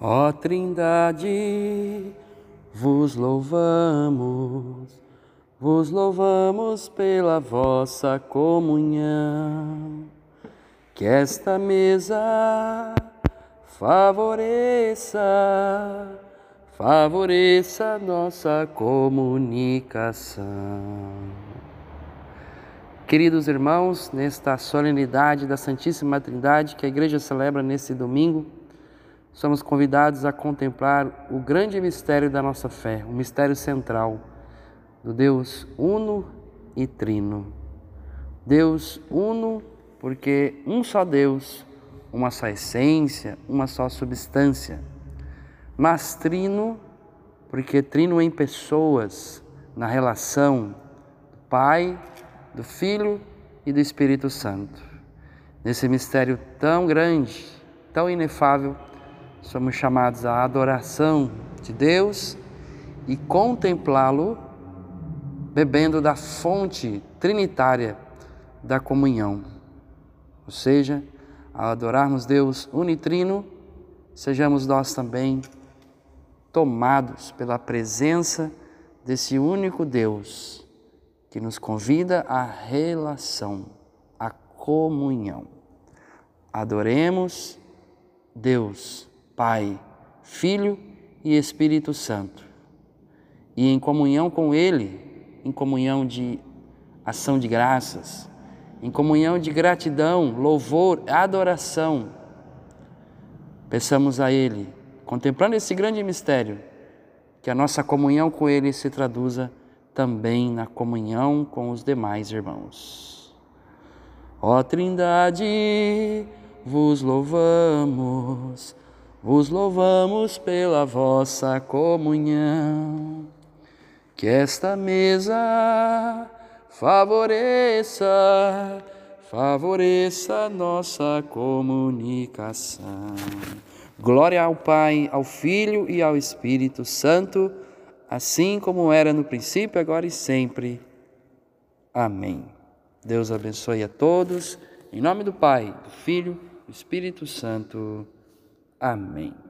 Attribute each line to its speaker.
Speaker 1: Ó Trindade, vos louvamos, vos louvamos pela vossa comunhão. Que esta mesa favoreça, favoreça nossa comunicação. Queridos irmãos, nesta solenidade da Santíssima Trindade que a igreja celebra nesse domingo, somos convidados a contemplar o grande mistério da nossa fé, o mistério central do Deus uno e trino. Deus uno, porque um só Deus, uma só essência, uma só substância. Mas trino, porque trino em pessoas, na relação do Pai, do Filho e do Espírito Santo. Nesse mistério tão grande, tão inefável, somos chamados à adoração de Deus e contemplá-lo bebendo da fonte trinitária da comunhão. Ou seja, ao adorarmos Deus unitrino, sejamos nós também tomados pela presença desse único Deus que nos convida à relação, à comunhão. Adoremos Deus Pai, Filho e Espírito Santo. E em comunhão com Ele, em comunhão de ação de graças, em comunhão de gratidão, louvor, adoração, peçamos a Ele, contemplando esse grande mistério, que a nossa comunhão com Ele se traduza também na comunhão com os demais irmãos. Ó Trindade, vos louvamos vos louvamos pela vossa comunhão. Que esta mesa favoreça, favoreça nossa comunicação. Glória ao Pai, ao Filho e ao Espírito Santo, assim como era no princípio, agora e sempre. Amém. Deus abençoe a todos. Em nome do Pai, do Filho e do Espírito Santo. Amém.